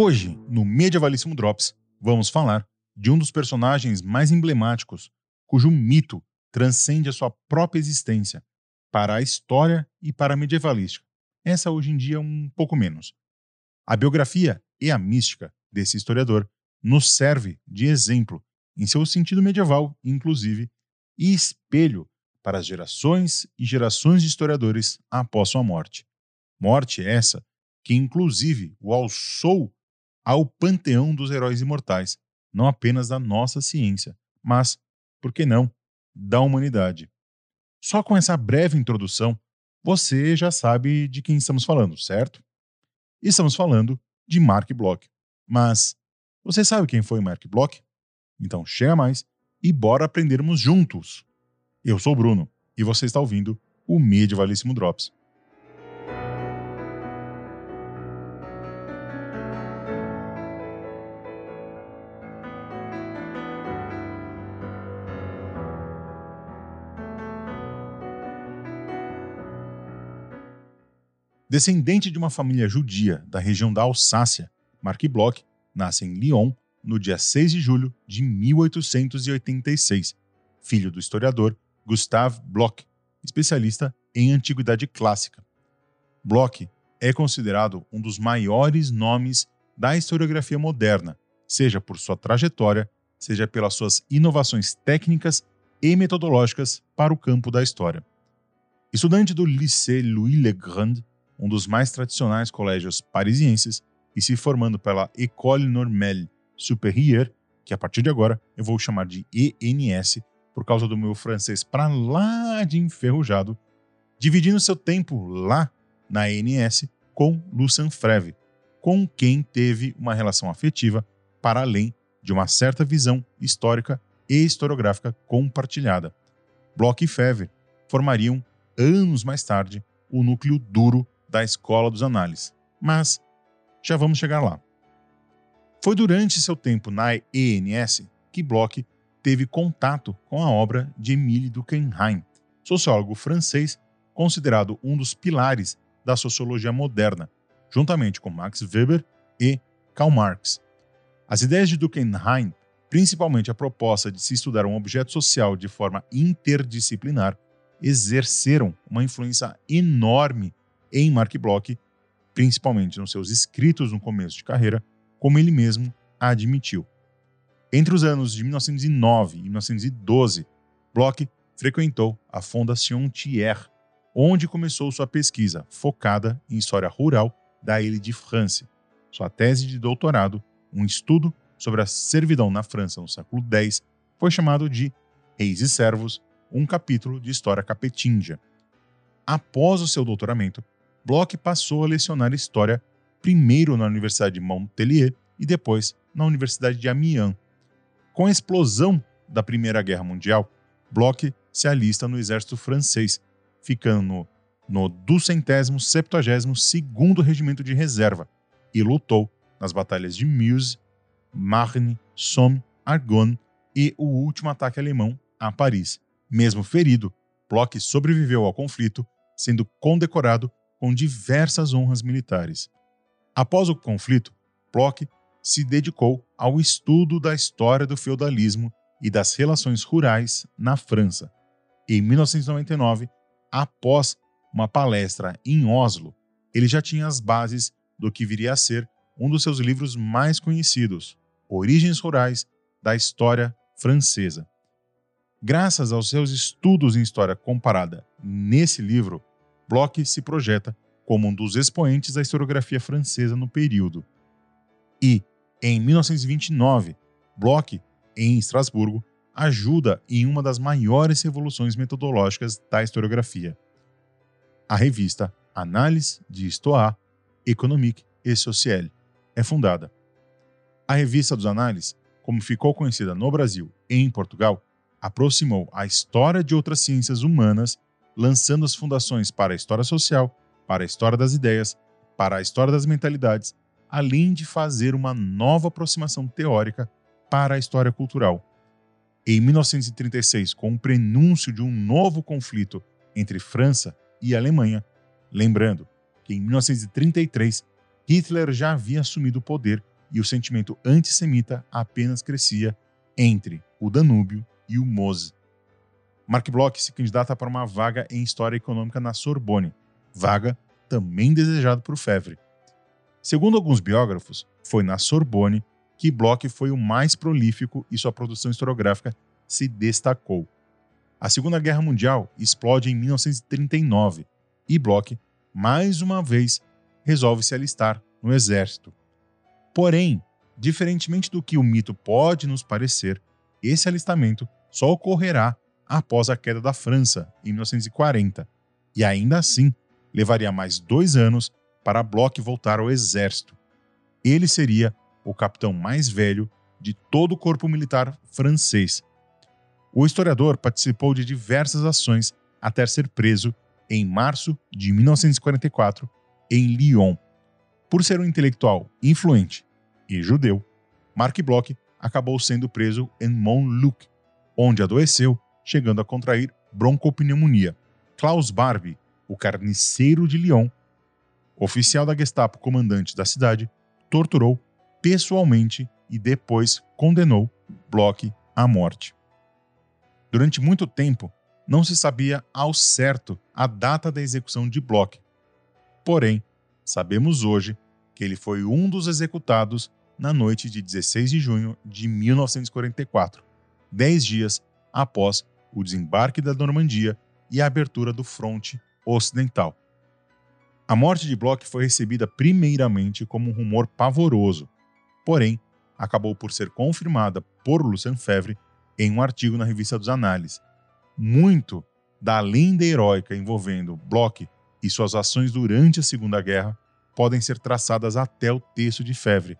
Hoje, no Medievalíssimo Drops, vamos falar de um dos personagens mais emblemáticos, cujo mito transcende a sua própria existência para a história e para a medievalística. Essa hoje em dia um pouco menos. A biografia e a mística desse historiador nos serve de exemplo em seu sentido medieval, inclusive, e espelho para as gerações e gerações de historiadores após sua morte. Morte essa que, inclusive, o alçou ao panteão dos heróis imortais, não apenas da nossa ciência, mas, por que não, da humanidade. Só com essa breve introdução, você já sabe de quem estamos falando, certo? Estamos falando de Mark Bloch. Mas você sabe quem foi Mark Bloch? Então chega mais e bora aprendermos juntos. Eu sou o Bruno e você está ouvindo o Medievalíssimo Drops. Descendente de uma família judia da região da Alsácia, Mark Bloch nasce em Lyon no dia 6 de julho de 1886, filho do historiador Gustave Bloch, especialista em antiguidade clássica. Bloch é considerado um dos maiores nomes da historiografia moderna, seja por sua trajetória, seja pelas suas inovações técnicas e metodológicas para o campo da história. Estudante do Lycée Louis le Grand, um dos mais tradicionais colégios parisienses, e se formando pela École Normale Supérieure, que a partir de agora eu vou chamar de ENS, por causa do meu francês para lá de enferrujado, dividindo seu tempo lá na ENS com Lucien Freve, com quem teve uma relação afetiva para além de uma certa visão histórica e historiográfica compartilhada. Bloch e Fevre formariam, anos mais tarde, o núcleo duro da Escola dos Análises. Mas já vamos chegar lá. Foi durante seu tempo na ENS que Bloch teve contato com a obra de Émile Durkheim, sociólogo francês considerado um dos pilares da sociologia moderna, juntamente com Max Weber e Karl Marx. As ideias de Durkheim, principalmente a proposta de se estudar um objeto social de forma interdisciplinar, exerceram uma influência enorme em Mark Bloch, principalmente nos seus escritos no começo de carreira, como ele mesmo admitiu. Entre os anos de 1909 e 1912, Bloch frequentou a Fondation Thiers, onde começou sua pesquisa focada em história rural da Ilha de France. Sua tese de doutorado, um estudo sobre a servidão na França no século X, foi chamado de Reis e Servos, um capítulo de história capetinja. Após o seu doutoramento, Bloch passou a lecionar história primeiro na Universidade de Montpellier e depois na Universidade de Amiens. Com a explosão da Primeira Guerra Mundial, Bloch se alista no exército francês, ficando no, no 272º Regimento de Reserva e lutou nas batalhas de Meuse, Marne, Somme, Argonne e o último ataque alemão a Paris. Mesmo ferido, Bloch sobreviveu ao conflito, sendo condecorado com diversas honras militares. Após o conflito, Bloch se dedicou ao estudo da história do feudalismo e das relações rurais na França. Em 1999, após uma palestra em Oslo, ele já tinha as bases do que viria a ser um dos seus livros mais conhecidos, Origens Rurais da História Francesa. Graças aos seus estudos em história comparada nesse livro, Bloch se projeta como um dos expoentes da historiografia francesa no período. E, em 1929, Bloch, em Estrasburgo, ajuda em uma das maiores revoluções metodológicas da historiografia. A revista Análise de Histoire Économique et Sociale é fundada. A revista dos Análises, como ficou conhecida no Brasil e em Portugal, aproximou a história de outras ciências humanas lançando as fundações para a história social, para a história das ideias, para a história das mentalidades, além de fazer uma nova aproximação teórica para a história cultural. Em 1936, com o prenúncio de um novo conflito entre França e Alemanha, lembrando que em 1933 Hitler já havia assumido o poder e o sentimento antissemita apenas crescia entre o Danúbio e o Mose. Mark Bloch se candidata para uma vaga em História Econômica na Sorbonne, vaga também desejada por Fevre. Segundo alguns biógrafos, foi na Sorbonne que Bloch foi o mais prolífico e sua produção historiográfica se destacou. A Segunda Guerra Mundial explode em 1939 e Bloch, mais uma vez, resolve se alistar no exército. Porém, diferentemente do que o mito pode nos parecer, esse alistamento só ocorrerá após a queda da França, em 1940, e ainda assim levaria mais dois anos para Bloch voltar ao exército. Ele seria o capitão mais velho de todo o corpo militar francês. O historiador participou de diversas ações até ser preso em março de 1944 em Lyon. Por ser um intelectual influente e judeu, Marc Bloch acabou sendo preso em Montluc, onde adoeceu, chegando a contrair broncopneumonia. Klaus Barbie, o carniceiro de Lyon, oficial da Gestapo comandante da cidade, torturou pessoalmente e depois condenou Bloch à morte. Durante muito tempo, não se sabia ao certo a data da execução de Bloch. Porém, sabemos hoje que ele foi um dos executados na noite de 16 de junho de 1944, dez dias após o desembarque da Normandia e a abertura do fronte ocidental. A morte de Bloch foi recebida primeiramente como um rumor pavoroso, porém, acabou por ser confirmada por Lucien Febvre em um artigo na revista dos Análises. Muito da lenda heróica envolvendo Bloch e suas ações durante a Segunda Guerra podem ser traçadas até o texto de Febvre,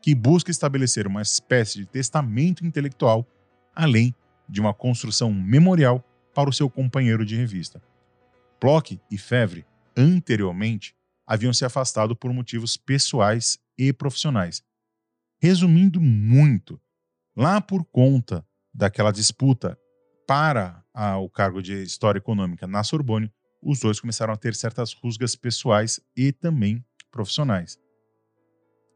que busca estabelecer uma espécie de testamento intelectual, além de uma construção memorial para o seu companheiro de revista. Bloch e Febvre, anteriormente, haviam se afastado por motivos pessoais e profissionais, Resumindo muito, lá por conta daquela disputa para a, o cargo de História Econômica na Sorbonne, os dois começaram a ter certas rusgas pessoais e também profissionais.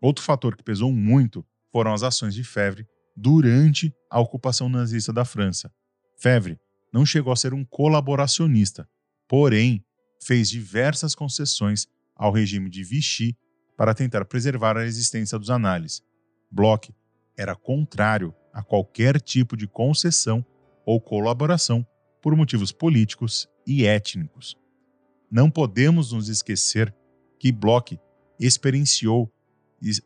Outro fator que pesou muito foram as ações de Fevre durante a ocupação nazista da França. Fevre não chegou a ser um colaboracionista, porém fez diversas concessões ao regime de Vichy para tentar preservar a existência dos análises. Bloch era contrário a qualquer tipo de concessão ou colaboração por motivos políticos e étnicos. Não podemos nos esquecer que Bloch experienciou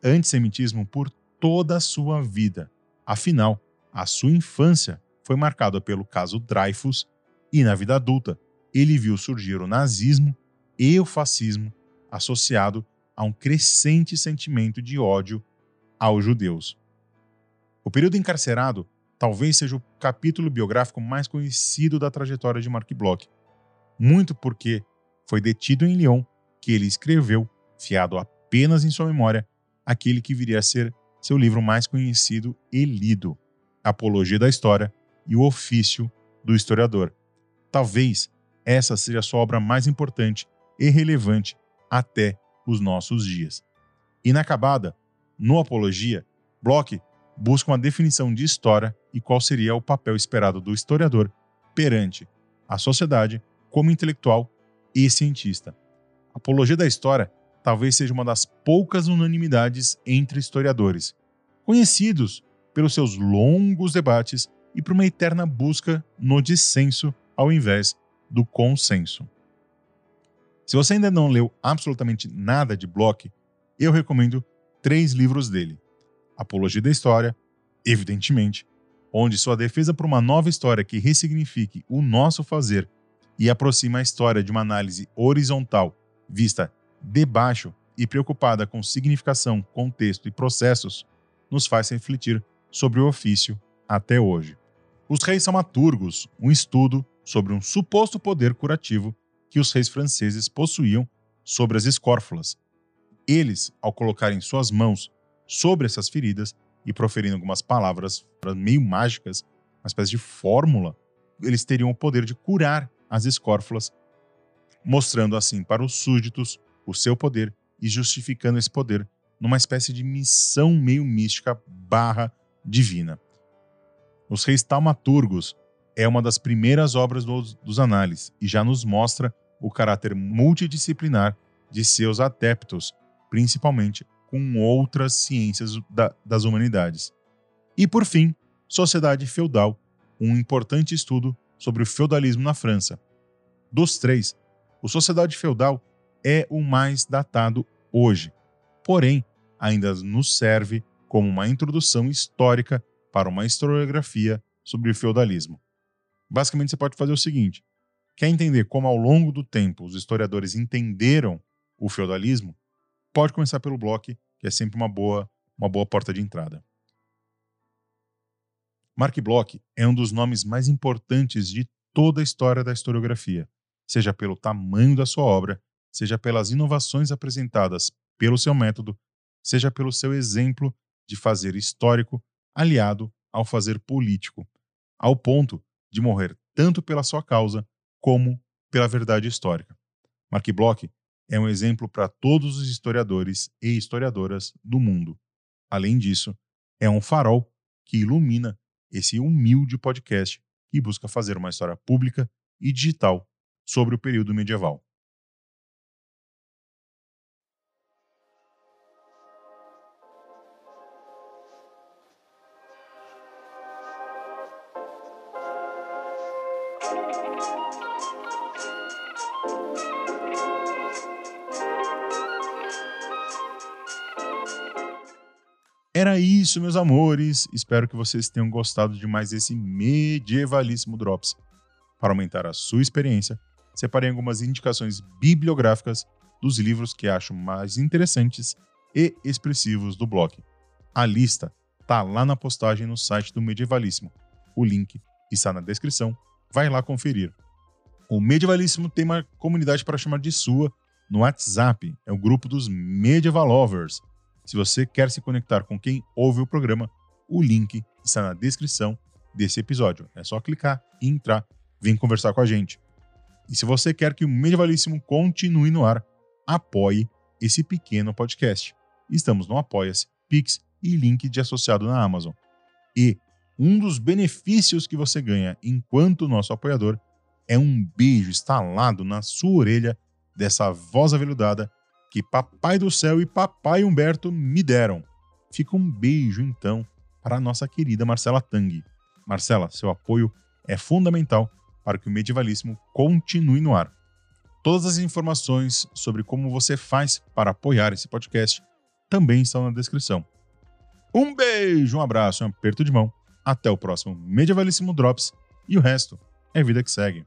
antissemitismo por toda a sua vida. Afinal, a sua infância foi marcada pelo caso Dreyfus e, na vida adulta, ele viu surgir o nazismo e o fascismo associado a um crescente sentimento de ódio aos judeus. O período encarcerado talvez seja o capítulo biográfico mais conhecido da trajetória de Mark Bloch, muito porque foi detido em Lyon que ele escreveu, fiado apenas em sua memória, aquele que viria a ser seu livro mais conhecido e lido, Apologia da História e o Ofício do Historiador. Talvez essa seja a sua obra mais importante e relevante até os nossos dias. Inacabada, no Apologia, Bloch busca uma definição de história e qual seria o papel esperado do historiador perante a sociedade como intelectual e cientista. Apologia da História talvez seja uma das poucas unanimidades entre historiadores, conhecidos pelos seus longos debates e por uma eterna busca no dissenso ao invés do consenso. Se você ainda não leu absolutamente nada de Bloch, eu recomendo três livros dele: Apologia da História, evidentemente, onde sua defesa por uma nova história que ressignifique o nosso fazer e aproxima a história de uma análise horizontal, vista de baixo e preocupada com significação, contexto e processos, nos faz refletir sobre o ofício até hoje. Os Reis Samaturgos, um estudo sobre um suposto poder curativo que os reis franceses possuíam sobre as escórfulas, eles, ao colocarem suas mãos sobre essas feridas e proferindo algumas palavras meio mágicas, uma espécie de fórmula, eles teriam o poder de curar as escórfulas, mostrando assim para os súditos o seu poder e justificando esse poder numa espécie de missão meio mística barra divina. Os Reis Taumaturgos é uma das primeiras obras dos, dos análises e já nos mostra o caráter multidisciplinar de seus adeptos, principalmente com outras ciências da, das humanidades. E por fim, Sociedade Feudal, um importante estudo sobre o feudalismo na França. Dos três, o Sociedade Feudal é o mais datado hoje, porém ainda nos serve como uma introdução histórica para uma historiografia sobre o feudalismo. Basicamente, você pode fazer o seguinte: quer entender como ao longo do tempo os historiadores entenderam o feudalismo? Pode começar pelo bloco, que é sempre uma boa, uma boa porta de entrada. Mark Bloch é um dos nomes mais importantes de toda a história da historiografia, seja pelo tamanho da sua obra, seja pelas inovações apresentadas pelo seu método, seja pelo seu exemplo de fazer histórico aliado ao fazer político, ao ponto de morrer tanto pela sua causa como pela verdade histórica. Mark Bloch é um exemplo para todos os historiadores e historiadoras do mundo. Além disso, é um farol que ilumina esse humilde podcast que busca fazer uma história pública e digital sobre o período medieval. Era isso, meus amores. Espero que vocês tenham gostado de mais esse medievalíssimo Drops. Para aumentar a sua experiência, separei algumas indicações bibliográficas dos livros que acho mais interessantes e expressivos do blog. A lista tá lá na postagem no site do Medievalíssimo. O link está na descrição. Vai lá conferir. O Medievalíssimo tem uma comunidade para chamar de sua no WhatsApp. É o grupo dos Medieval Lovers se você quer se conectar com quem ouve o programa, o link está na descrição desse episódio. É só clicar e entrar, vem conversar com a gente. E se você quer que o Medievalíssimo continue no ar, apoie esse pequeno podcast. Estamos no Apoia-se, Pix e link de associado na Amazon. E um dos benefícios que você ganha enquanto nosso apoiador é um beijo instalado na sua orelha dessa voz aveludada que Papai do Céu e Papai Humberto me deram. Fica um beijo, então, para a nossa querida Marcela Tang. Marcela, seu apoio é fundamental para que o Medievalíssimo continue no ar. Todas as informações sobre como você faz para apoiar esse podcast também estão na descrição. Um beijo, um abraço, um aperto de mão. Até o próximo Medievalíssimo Drops e o resto é vida que segue.